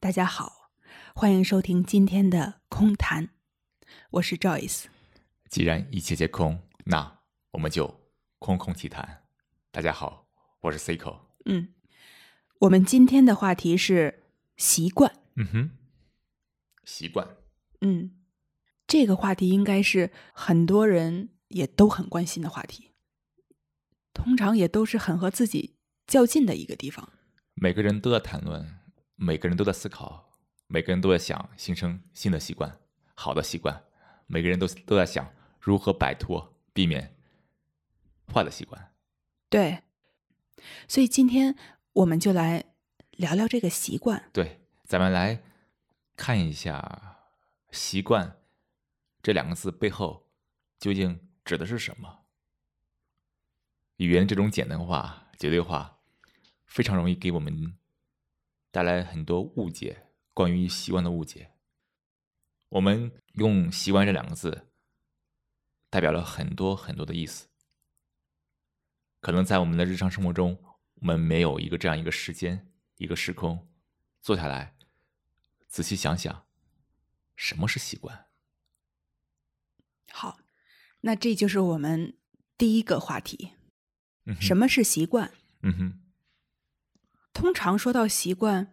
大家好，欢迎收听今天的空谈，我是 Joyce。既然一切皆空，那我们就空空其谈。大家好，我是 Cico。嗯，我们今天的话题是习惯。嗯哼，习惯。嗯，这个话题应该是很多人也都很关心的话题，通常也都是很和自己较劲的一个地方。每个人都在谈论。每个人都在思考，每个人都在想形成新的习惯，好的习惯。每个人都都在想如何摆脱、避免坏的习惯。对，所以今天我们就来聊聊这个习惯。对，咱们来看一下“习惯”这两个字背后究竟指的是什么。语言这种简单化、绝对化，非常容易给我们。带来很多误解，关于习惯的误解。我们用“习惯”这两个字，代表了很多很多的意思。可能在我们的日常生活中，我们没有一个这样一个时间、一个时空，坐下来仔细想想，什么是习惯。好，那这就是我们第一个话题：什么是习惯？嗯哼。通常说到习惯，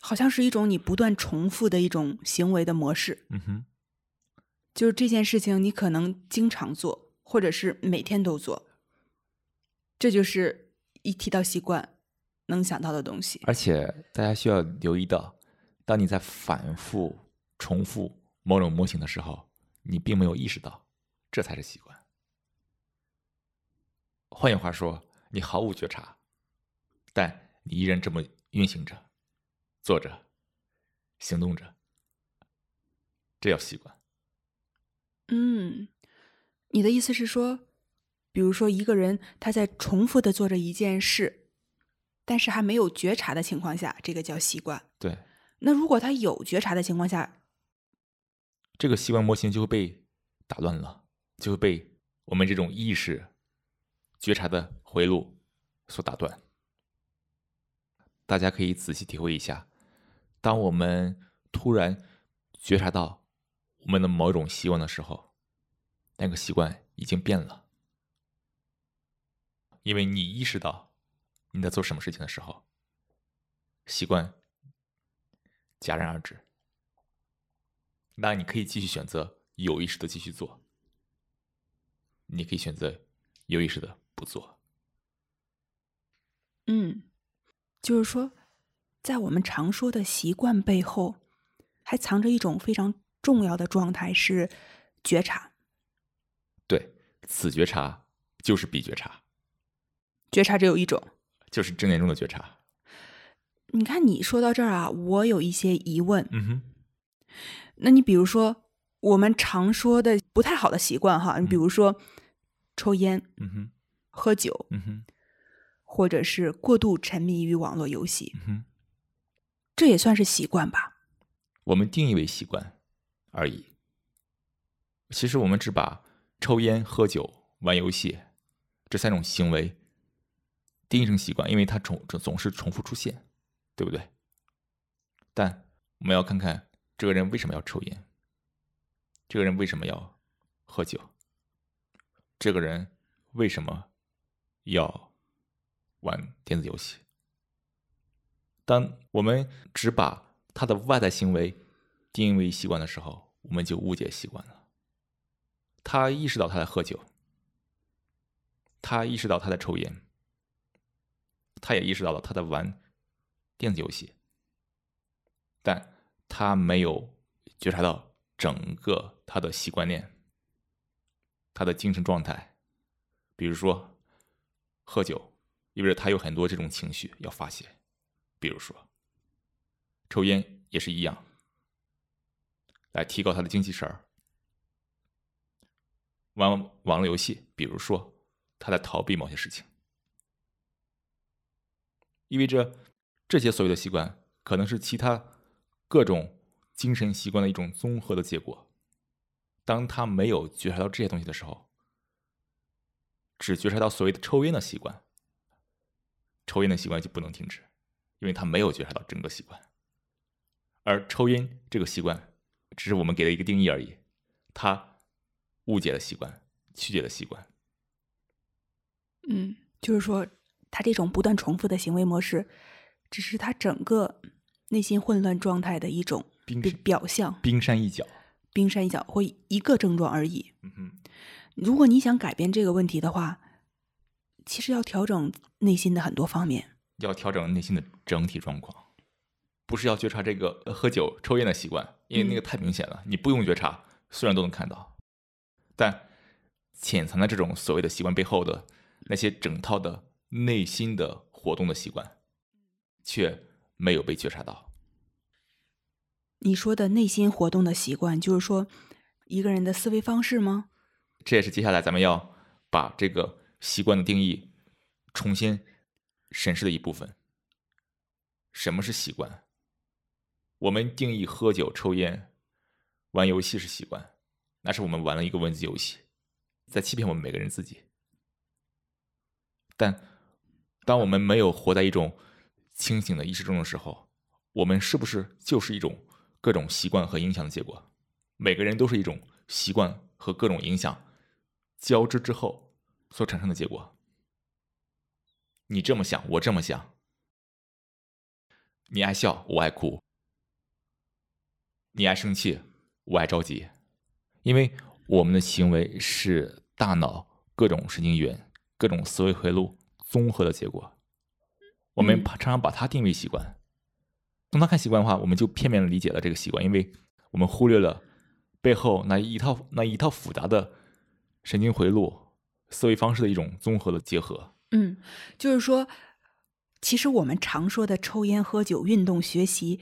好像是一种你不断重复的一种行为的模式。嗯哼，就是这件事情你可能经常做，或者是每天都做。这就是一提到习惯能想到的东西。而且大家需要留意到，当你在反复重复某种模型的时候，你并没有意识到，这才是习惯。换句话说，你毫无觉察，但。你依然这么运行着，坐着，行动着，这叫习惯。嗯，你的意思是说，比如说一个人他在重复的做着一件事，但是还没有觉察的情况下，这个叫习惯。对。那如果他有觉察的情况下，这个习惯模型就会被打乱了，就会被我们这种意识觉察的回路所打断。大家可以仔细体会一下，当我们突然觉察到我们的某种习惯的时候，那个习惯已经变了，因为你意识到你在做什么事情的时候，习惯戛然而止。那你可以继续选择有意识的继续做，你可以选择有意识的不做。嗯。就是说，在我们常说的习惯背后，还藏着一种非常重要的状态，是觉察。对，此觉察就是彼觉察。觉察只有一种，就是正念中的觉察。你看，你说到这儿啊，我有一些疑问。嗯哼。那你比如说，我们常说的不太好的习惯哈，你比如说抽烟，嗯哼，喝酒，嗯哼。或者是过度沉迷于网络游戏，这也算是习惯吧？我们定义为习惯而已。其实我们只把抽烟、喝酒、玩游戏这三种行为定义成习惯，因为它总总是重复出现，对不对？但我们要看看这个人为什么要抽烟，这个人为什么要喝酒，这个人为什么要？玩电子游戏。当我们只把他的外在行为定义为习惯的时候，我们就误解习惯了。他意识到他在喝酒，他意识到他在抽烟，他也意识到了他在玩电子游戏，但他没有觉察到整个他的习惯链，他的精神状态，比如说喝酒。意味着他有很多这种情绪要发泄，比如说抽烟也是一样，来提高他的精气神儿；玩网络游戏，比如说他在逃避某些事情，意味着这些所谓的习惯可能是其他各种精神习惯的一种综合的结果。当他没有觉察到这些东西的时候，只觉察到所谓的抽烟的习惯。抽烟的习惯就不能停止，因为他没有觉察到整个习惯。而抽烟这个习惯，只是我们给了一个定义而已，他误解了习惯，曲解了习惯。嗯，就是说，他这种不断重复的行为模式，只是他整个内心混乱状态的一种表表象，冰山一角。冰山一角或一个症状而已。嗯哼，如果你想改变这个问题的话，其实要调整内心的很多方面。要调整内心的整体状况，不是要觉察这个呃喝酒、抽烟的习惯，因为那个太明显了，你不用觉察，虽然都能看到，但潜藏在这种所谓的习惯背后的那些整套的内心的活动的习惯，却没有被觉察到。你说的内心活动的习惯，就是说一个人的思维方式吗？这也是接下来咱们要把这个习惯的定义重新审视的一部分。什么是习惯？我们定义喝酒、抽烟、玩游戏是习惯，那是我们玩了一个文字游戏，在欺骗我们每个人自己。但当我们没有活在一种清醒的意识中的时候，我们是不是就是一种各种习惯和影响的结果？每个人都是一种习惯和各种影响交织之后所产生的结果。你这么想，我这么想。你爱笑，我爱哭；你爱生气，我爱着急。因为我们的行为是大脑各种神经元、各种思维回路综合的结果。我们嗯常常把它定为习惯。从它看习惯的话，我们就片面的理解了这个习惯，因为我们忽略了背后那一套那一套复杂的神经回路、思维方式的一种综合的结合。嗯，就是说，其实我们常说的抽烟、喝酒、运动、学习，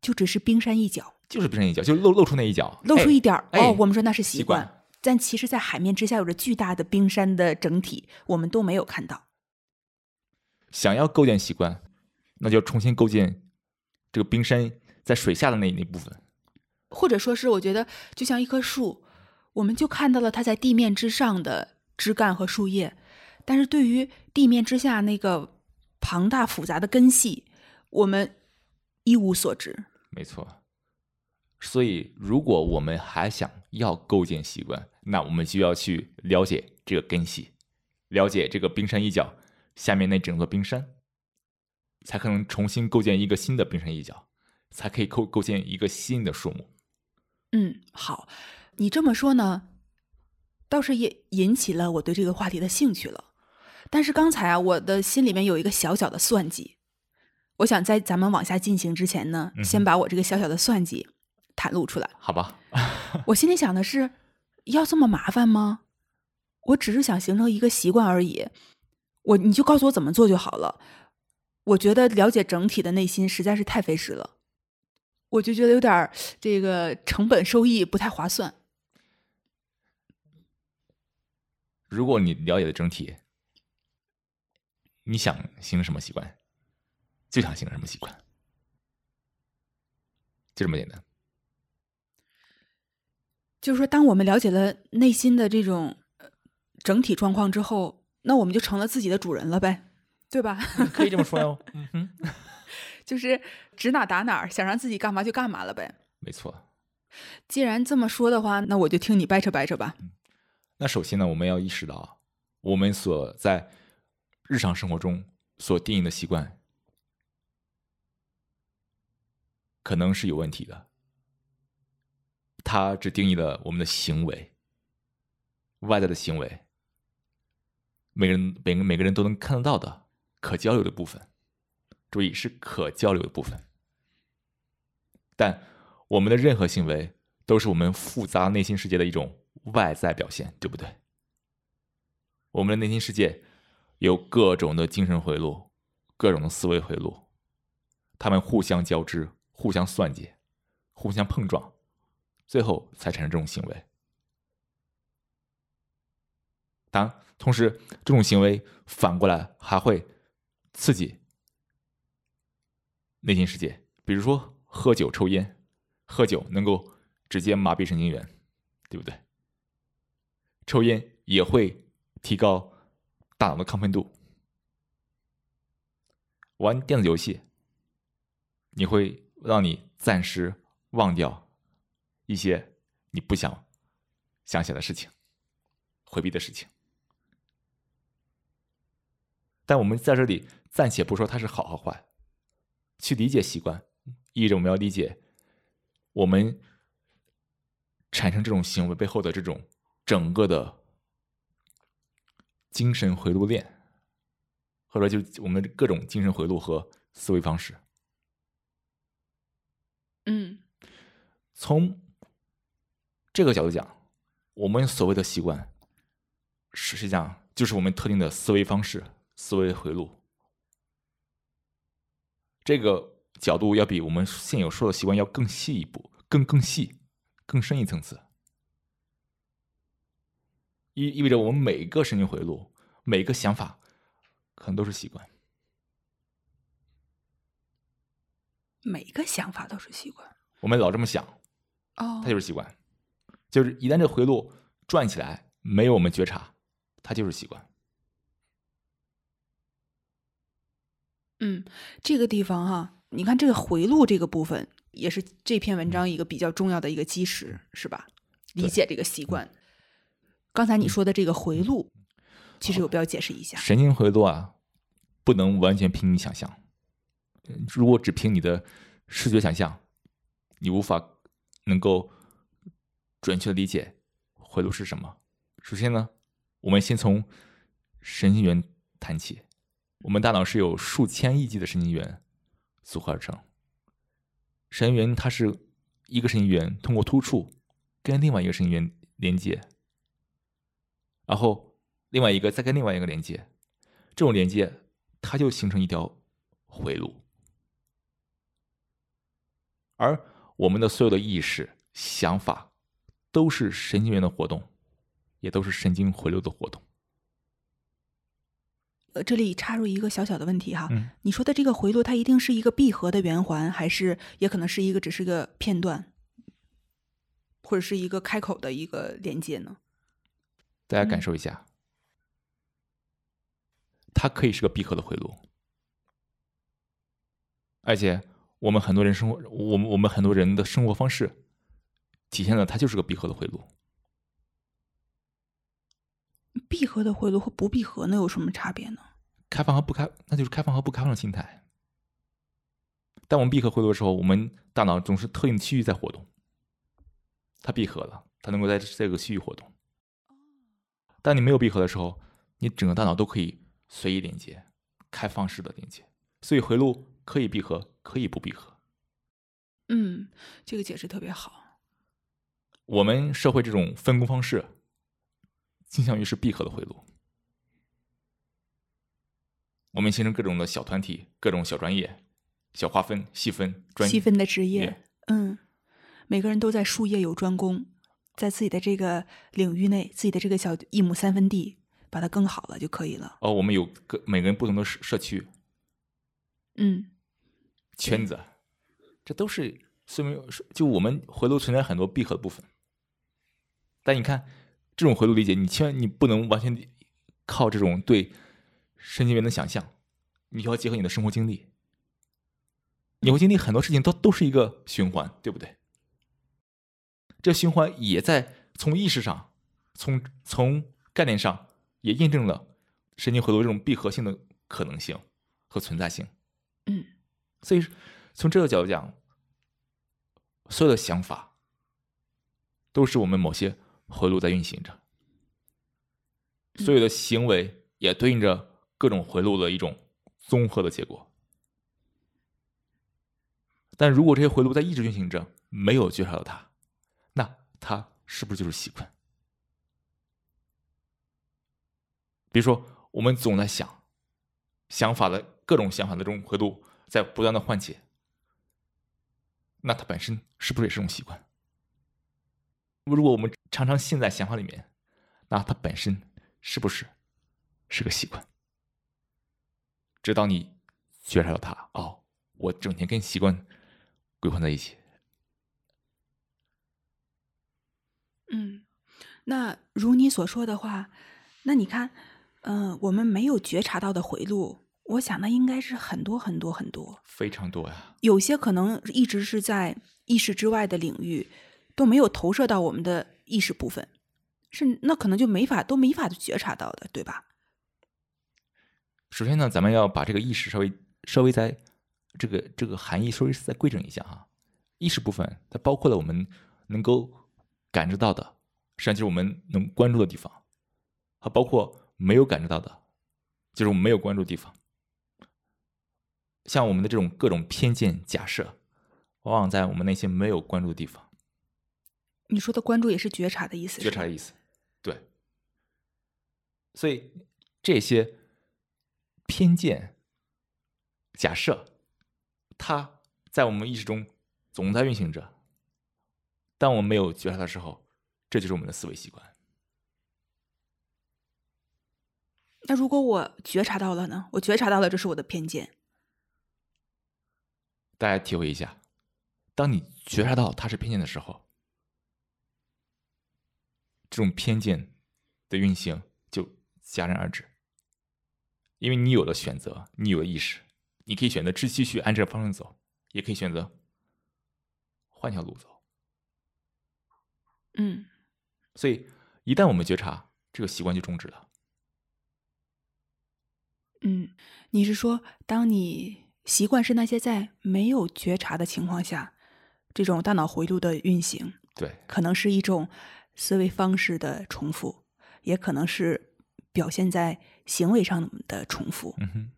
就只是冰山一角，就是冰山一角，就露露出那一角，露出一点儿、哎哦，我们说那是习习惯但其实，在海面之下有着巨大的冰山的整体，我们都没有看到。想要构建习惯，那就重新构建这个冰山在水下的那那部分。或者说是，我觉得就像一棵树，我们就看到了它在地面之上的枝干和树叶，但是对于地面之下那个庞大复杂的根系，我们一无所知。没错。所以，如果我们还想要构建习惯，那我们就要去了解这个根系，了解这个冰山一角下面那整座冰山，才可能重新构建一个新的冰山一角，才可以构构建一个新的树木。嗯，好，你这么说呢，倒是也引起了我对这个话题的兴趣了。但是刚才啊，我的心里面有一个小小的算计，我想在咱们往下进行之前呢，嗯先把我这个小小的算计袒露出来。好吧，我心里想的是，要这么麻烦吗？我只是想形成一个习惯而已，我你就告诉我怎么做就好了。我觉得了解整体的内心实在是太费时了，我就觉得有点儿这个成本收益不太划算。如果你了解了整体，你想形成什么习惯，就想形成什么习惯，就这么简单。就是说，当我们了解了内心的这种呃整体状况之后，那我们就成了自己的主人了呗，对吧？可以这么说哟。嗯哼，就是指哪打哪，想让自己干嘛就干嘛了呗。没错。既然这么说的话，那我就听你掰扯掰扯吧。那首先呢，我们要意识到，我们所在日常生活中所定义的习惯，可能是有问题的。它只定义了我们的行为，外在的行为，每个人每个每个人都能看得到的可交流的部分，注意是可交流的部分。但我们的任何行为都是我们复杂内心世界的一种外在表现，对不对？我们的内心世界有各种的精神回路，各种的思维回路，它们互相交织、互相算计、互相碰撞，最后才产生这种行为。当然，同时这种行为反过来还会刺激内心世界，比如说喝酒、抽烟。喝酒能够直接麻痹神经元，对不对？抽烟也会提高大脑的亢奋度。玩电子游戏，你会让你暂时忘掉一些你不想想起来的事情、回避的事情。但我们在这里暂且不说它是好和坏，去理解习惯，意味着我们要理解我们产生这种行为背后的这种整个的精神回路链，或者就我们各种精神回路和思维方式。嗯，从这个角度讲，我们所谓的习惯，实际上就是我们特定的思维方式。思维回路，这个角度要比我们现有说的习惯要更细一步，更更细，更深一层次。意意味着我们每个神经回路，每个想法，可能都是习惯。每个想法都是习惯。我们老这么想，哦，它就是习惯。就是一旦这回路转起来，没有我们觉察，它就是习惯。嗯，这个地方哈，你看这个回路这个部分，也是这篇文章一个比较重要的一个基石，是吧？理解这个习惯。刚才你说的这个回路，其实有必要解释一下。神经回路啊，不能完全凭你想象。如果只凭你的视觉想象，你无法能够准确的理解回路是什么。首先呢，我们先从神经元谈起。我们大脑是由数千亿级的神经元组合而成。神经元它是一个神经元通过突触跟另外一个神经元连接，然后另外一个再跟另外一个连接，这种连接它就形成一条回路。而我们的所有的意识、想法都是神经元的活动，也都是神经回路的活动。呃，这里插入一个小小的问题哈，嗯你说的这个回路，它一定是一个闭合的圆环，还是也可能是一个只是个片段，或者是一个开口的一个连接呢？大家感受一下，它可以是个闭合的回路，而且我们很多人生活，我们我们很多人的生活方式体现了它就是个闭合的回路。闭合的回路和不闭合能有什么差别呢？开放和不开，那就是开放和不开放的心态。当我们闭合回路的时候，我们大脑总是特定的区域在活动，它闭合了，它能够在这个区域活动。当你没有闭合的时候，你整个大脑都可以随意连接，开放式的连接，所以回路可以闭合，可以不闭合。嗯，这个解释特别好。我们社会这种分工方式，倾向于是闭合的回路。我们形成各种的小团体、各种小专业、小划分、细分、专细分的职业业，嗯，每个人都在术业有专攻，在自己的这个领域内，自己的这个小一亩三分地，把它耕好了就可以了。哦，我们有个每个人不同的社社区嗯，圈子，这都是说明就我们回路存在很多闭合的部分。但你看这种回路理解，你千万你不能完全靠这种对神经元的想象，你要结合你的生活经历。你会经历很多事情，都都是一个循环，对不对？这循环也在从意识上，从从概念上也印证了神经回路这种闭合性的可能性和存在性。嗯，所以从这个角度讲，所有的想法都是我们某些回路在运行着，所有的行为也对应着各种回路的一种综合的结果。但如果这些回路在一直运行着，没有觉察到它，那它是不是就是习惯？比如说，我们总在想，想法的各种想法的这种回路在不断的换切，那它本身是不是也是种习惯？如果我们常常陷在想法里面，那它本身是不是是个习惯？直到你觉察到它，哦，我整天跟习惯鬼混在一起。嗯，那如你所说的话，那你看，嗯、我们没有觉察到的回路，我想那应该是很多很多很多，非常多呀。有些可能一直是在意识之外的领域，都没有投射到我们的意识部分，是那可能就没法都没法觉察到的，对吧？首先呢，咱们要把这个意识稍微稍微在这个这个含义稍微再规整一下哈。意识部分它包括了我们能够感知到的，实际上就是我们能关注的地方，还包括没有感知到的，就是我们没有关注的地方。像我们的这种各种偏见假设，往往在我们那些没有关注的地方。你说的关注也是觉察的意思，觉察的意思，对。所以这些偏见假设，它在我们意识中总在运行着。当我们没有觉察的时候，这就是我们的思维习惯。那如果我觉察到了呢？我觉察到了，这是我的偏见。大家体会一下，当你觉察到它是偏见的时候，这种偏见的运行就戛然而止，因为你有了选择，你有了意识，你可以选择继继续按这个方向走，也可以选择换条路走。嗯，所以一旦我们觉察，这个习惯就终止了。嗯，你是说，当你？习惯是那些在没有觉察的情况下，这种大脑回路的运行，对，可能是一种思维方式的重复，也可能是表现在行为上的重复。嗯哼。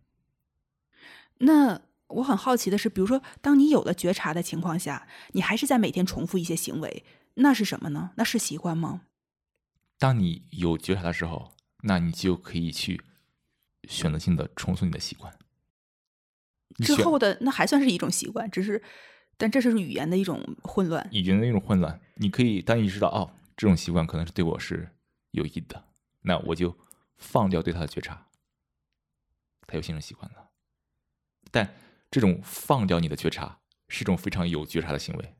那我很好奇的是，比如说，当你有了觉察的情况下，你还是在每天重复一些行为，那是什么呢？那是习惯吗？当你有觉察的时候，那你就可以去选择性的重塑你的习惯。之后的那还算是一种习惯，只是，但这是语言的一种混乱，语言的一种混乱。你可以当你知道哦，这种习惯可能是对我是有益的，那我就放掉对他的觉察，他又形成习惯了。但这种放掉你的觉察是一种非常有觉察的行为。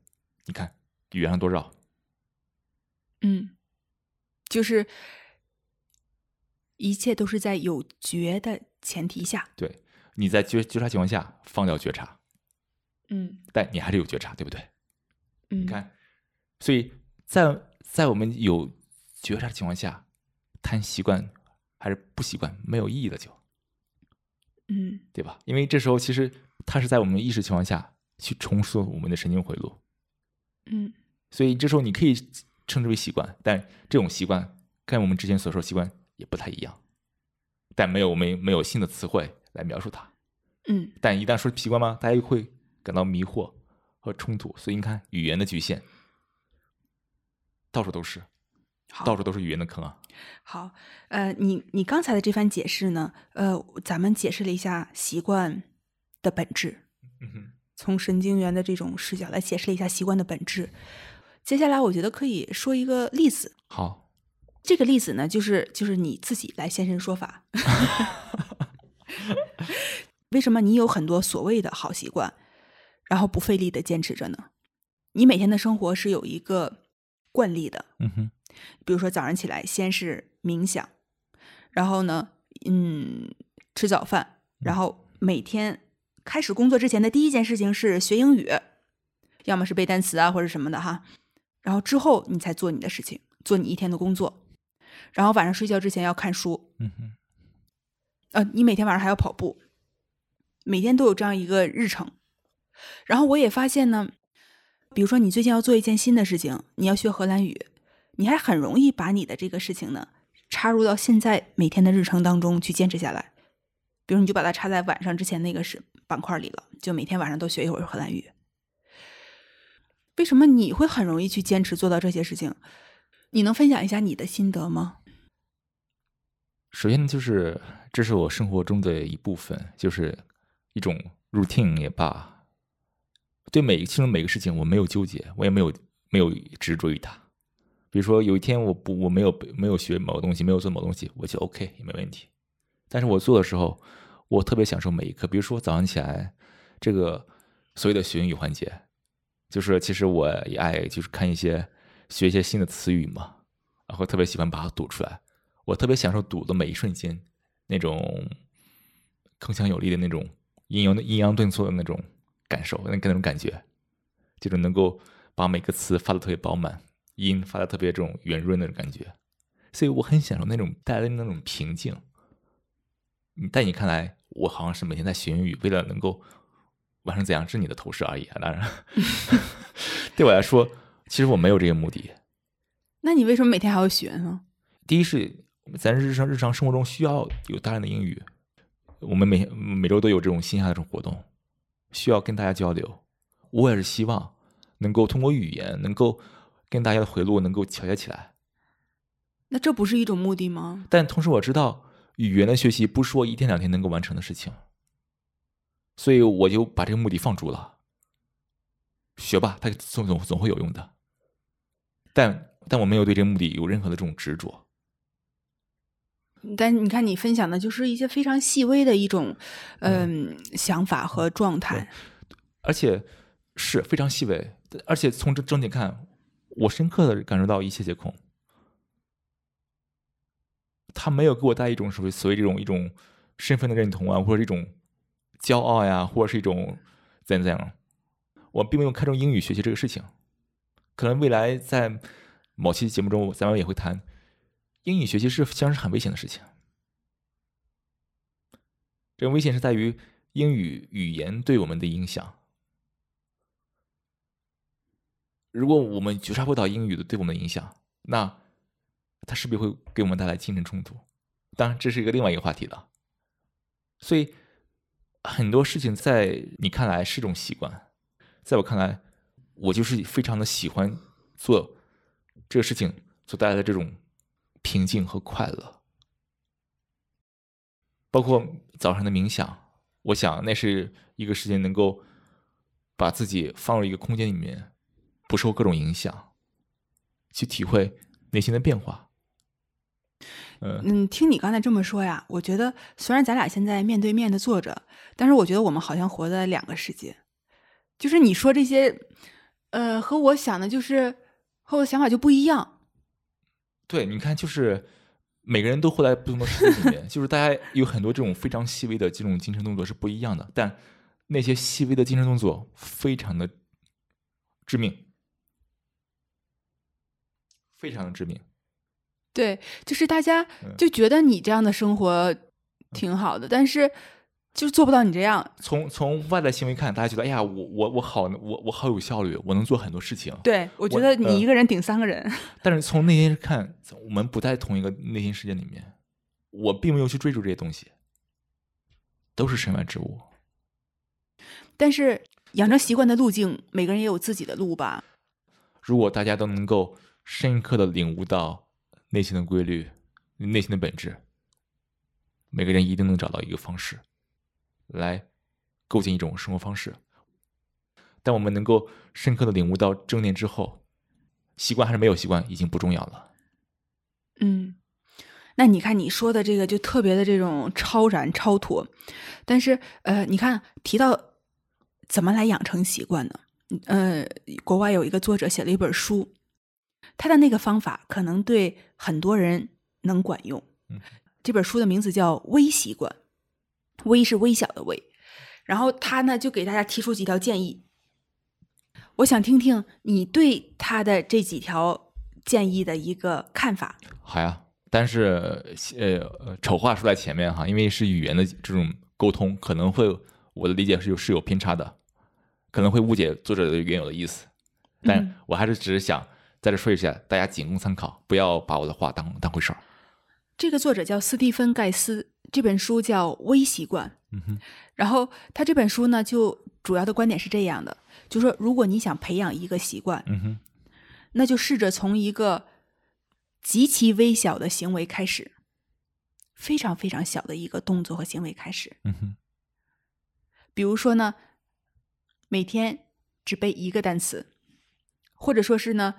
你看语言上多绕，嗯，就是一切都是在有觉的前提下，对。你在觉觉察情况下放掉觉察，嗯，但你还是有觉察，对不对？嗯，你看，所以在在我们有觉察的情况下，谈习惯还是不习惯没有意义的，就，嗯，对吧？因为这时候其实它是在我们意识情况下去重塑我们的神经回路，嗯，所以这时候你可以称之为习惯，但这种习惯跟我们之前所说习惯也不太一样，但没有我们没有新的词汇。来描述它，嗯，但一旦说习惯吗？大家又会感到迷惑和冲突。所以你看，语言的局限到处都是，到处都是语言的坑啊。好，呃，你你刚才的这番解释呢，呃，咱们解释了一下习惯的本质，嗯哼，从神经元的这种视角来解释了一下习惯的本质。接下来，我觉得可以说一个例子。好，这个例子呢，就是就是你自己来现身说法。为什么你有很多所谓的好习惯，然后不费力的坚持着呢？你每天的生活是有一个惯例的，嗯哼，比如说早上起来先是冥想，然后呢，嗯，吃早饭，然后每天开始工作之前的第一件事情是学英语，要么是背单词啊或者什么的哈，然后之后你才做你的事情，做你一天的工作，然后晚上睡觉之前要看书，嗯哼。呃，你每天晚上还要跑步，每天都有这样一个日程。然后我也发现呢，比如说你最近要做一件新的事情，你要学荷兰语，你还很容易把你的这个事情呢插入到现在每天的日程当中去坚持下来。比如你就把它插在晚上之前那个是板块里了，就每天晚上都学一会儿荷兰语。为什么你会很容易去坚持做到这些事情？你能分享一下你的心得吗？首先就是，这是我生活中的一部分，就是一种 routine 也罢。对每其中每个事情，我没有纠结，我也没有没有执着于它。比如说，有一天我不我没有没有学某个东西，没有做某东西，我就 OK 也没问题。但是我做的时候，我特别享受每一刻。比如说早上起来，这个所谓的学英语环节，就是其实我也爱就是看一些学一些新的词语嘛，然后特别喜欢把它读出来。我特别享受读的每一瞬间，那种铿锵有力的那种阴阳阴阳顿挫的那种感受，那那种感觉，就是能够把每个词发的特别饱满，音发的特别这种圆润那种感觉，所以我很享受那种带来的那种平静。在你看来，我好像是每天在学英语，为了能够完成怎样是你的投射而已啊！当然，对我来说，其实我没有这个目的。那你为什么每天还要学呢？第一是咱日常日常生活中需要有大量的英语，我们每每周都有这种线下的这种活动，需要跟大家交流。我也是希望能够通过语言，能够跟大家的回路能够调节起来。那这不是一种目的吗？但同时我知道。语言的学习不是说一天两天能够完成的事情，所以我就把这个目的放逐了。学吧，它总总总会有用的。但但我没有对这个目的有任何的这种执着。但你看，你分享的就是一些非常细微的一种嗯想法和状态，而且是非常细微。而且从这整体看，我深刻的感受到一切皆空。他没有给我带一种所谓所谓这种一种身份的认同啊，或者一种骄傲呀，或者是一种怎样怎样。我并没有看重英语学习这个事情。可能未来在某期节目中，咱们也会谈英语学习是实是很危险的事情。这个危险是在于英语语言对我们的影响。如果我们觉察不到英语的对我们的影响，那。它势必会给我们带来精神冲突？当然，这是一个另外一个话题了。所以很多事情在你看来是种习惯，在我看来，我就是非常的喜欢做这个事情所带来的这种平静和快乐。包括早上的冥想，我想那是一个时间能够把自己放入一个空间里面，不受各种影响，去体会内心的变化。嗯，听你刚才这么说呀，我觉得虽然咱俩现在面对面的坐着，但是我觉得我们好像活在两个世界。就是你说这些，呃，和我想的，就是和我的想法就不一样。对，你看，就是每个人都活在不同的世界里面，就是大家有很多这种非常细微的这种精神动作是不一样的，但那些细微的精神动作非常的致命，非常的致命。对，就是大家就觉得你这样的生活挺好的，但是就做不到你这样。从从外在行为看，大家觉得哎呀，我我我好，我我好有效率，我能做很多事情。对，我觉得你一个人顶三个人。但是从内心看，我们不在同一个内心世界里面，我并没有去追逐这些东西，都是身外之物。但是养成习惯的路径，每个人也有自己的路吧。如果大家都能够深刻的领悟到。内心的规律，内心的本质，每个人一定能找到一个方式，来构建一种生活方式。但我们能够深刻的领悟到正念之后，习惯还是没有习惯已经不重要了。嗯，那你看你说的这个就特别的这种超然超脱，但是呃，你看提到怎么来养成习惯呢？呃，国外有一个作者写了一本书。他的那个方法可能对很多人能管用。这本书的名字叫《微习惯》，微是微小的微。然后他呢就给大家提出几条建议。我想听听你对他的这几条建议的一个看法。好呀，但是呃，丑话说在前面哈，因为是语言的这种沟通，可能会我的理解是有是有偏差的，可能会误解作者的原有的意思。但我还是只是想。在这说一下，大家仅供参考，不要把我的话当当回事儿。这个作者叫斯蒂芬·盖斯，这本书叫《微习惯》。嗯哼。然后他这本书呢，就主要的观点是这样的：，就说如果你想培养一个习惯，嗯哼，那就试着从一个极其微小的行为开始，非常非常小的一个动作和行为开始。嗯哼。比如说呢，每天只背一个单词，或者说是呢。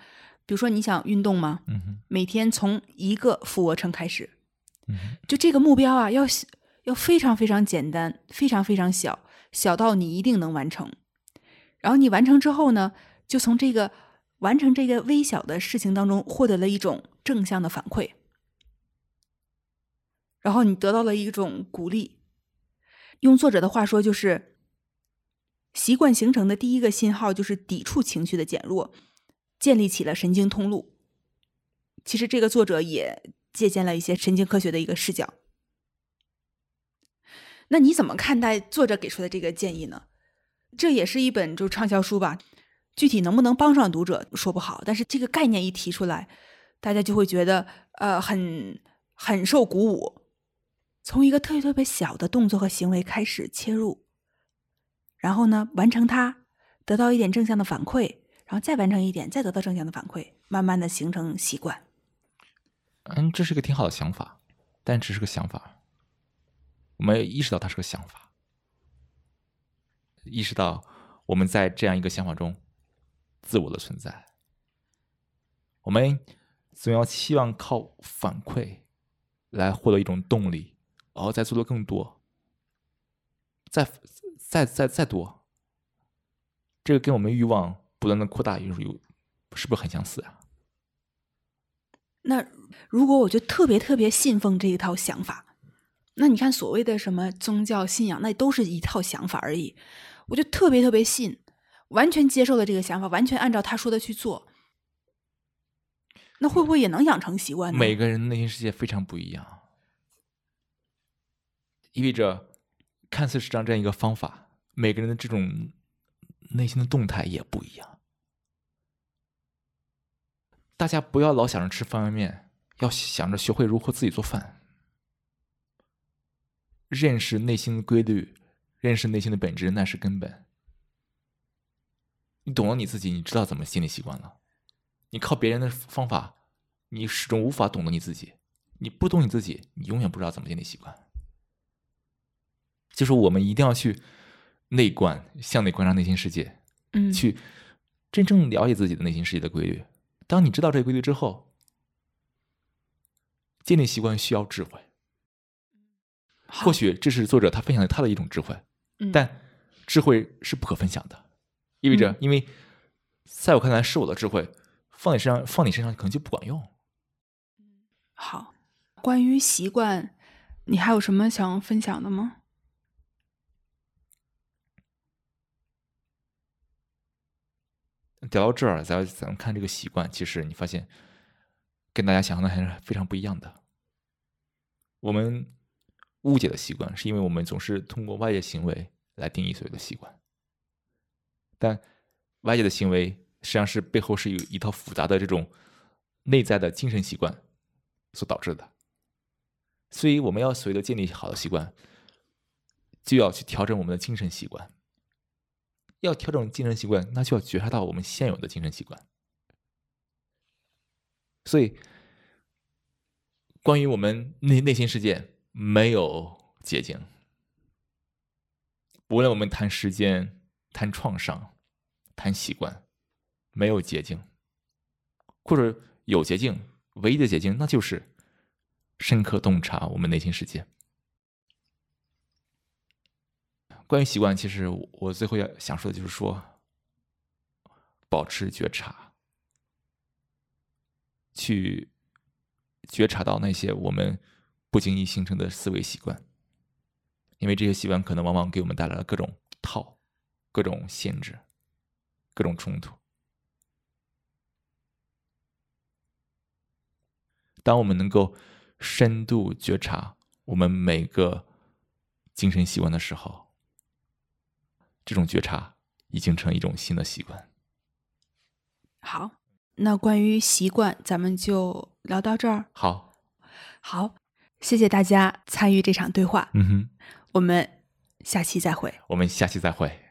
比如说你想运动吗？嗯每天从一个俯卧撑开始，嗯就这个目标啊，要要非常非常简单，非常非常小，小到你一定能完成。然后你完成之后呢，就从这个完成这个微小的事情当中获得了一种正向的反馈，然后你得到了一种鼓励。用作者的话说，就是习惯形成的第一个信号就是抵触情绪的减弱，建立起了神经通路。其实这个作者也借鉴了一些神经科学的一个视角。那你怎么看待作者给出的这个建议呢？这也是一本就畅销书吧，具体能不能帮上读者说不好，但是这个概念一提出来，大家就会觉得呃很很受鼓舞。从一个特别特别小的动作和行为开始切入，然后呢完成它，得到一点正向的反馈，然后再完成一点，再得到正向的反馈，慢慢的形成习惯。嗯，这是个挺好的想法，但只是个想法。我们意识到它是个想法，意识到我们在这样一个想法中自我的存在。我们总要期望靠反馈来获得一种动力，然后再做的更多，再再再再多。这个跟我们欲望不断的扩大有有是不是很相似啊？那如果我就特别特别信奉这一套想法。那你看，所谓的什么宗教信仰，那都是一套想法而已。我就特别特别信，完全接受了这个想法，完全按照他说的去做。那会不会也能养成习惯呢？每个人内心世界非常不一样，意味着看似是这样这样一个方法，每个人的这种内心的动态也不一样。大家不要老想着吃方便面，要想着学会如何自己做饭。认识内心的规律，认识内心的本质，那是根本。你懂了你自己，你知道怎么心理习惯了。你靠别人的方法，你始终无法懂得你自己。你不懂你自己，你永远不知道怎么建立习惯。就是我们一定要去内观，向内观察内心世界，嗯，去真正了解自己的内心世界的规律。当你知道这个规律之后，建立习惯需要智慧。或许这是作者他分享的他的一种智慧，但智慧是不可分享的，意味着，因为在我看来是我的智慧，放你身上，放你身上可能就不管用。好，关于习惯，你还有什么想分享的吗？聊到这儿，咱咱们看这个习惯，其实你发现跟大家想象的还是非常不一样的。我们。误解的习惯，是因为我们总是通过外界行为来定义所有的习惯，但外界的行为实际上是背后是有一套复杂的这种内在的精神习惯所导致的。所以，我们要所谓的建立好的习惯，就要去调整我们的精神习惯。要调整精神习惯，那就要觉察到我们现有的精神习惯。所以，关于我们内内心世界。没有捷径。无论我们谈时间、谈创伤、谈习惯，没有捷径，或者有捷径，唯一的捷径那就是深刻洞察我们内心世界。关于习惯，其实我最后要想说的就是说，保持觉察，去觉察到那些我们。不经意形成的思维习惯，因为这些习惯可能往往给我们带来了各种套、各种限制、各种冲突。当我们能够深度觉察我们每个精神习惯的时候，这种觉察已经成一种新的习惯。好，那关于习惯，咱们就聊到这儿。好，好。谢谢大家参与这场对话。嗯哼，我们下期再会。我们下期再会。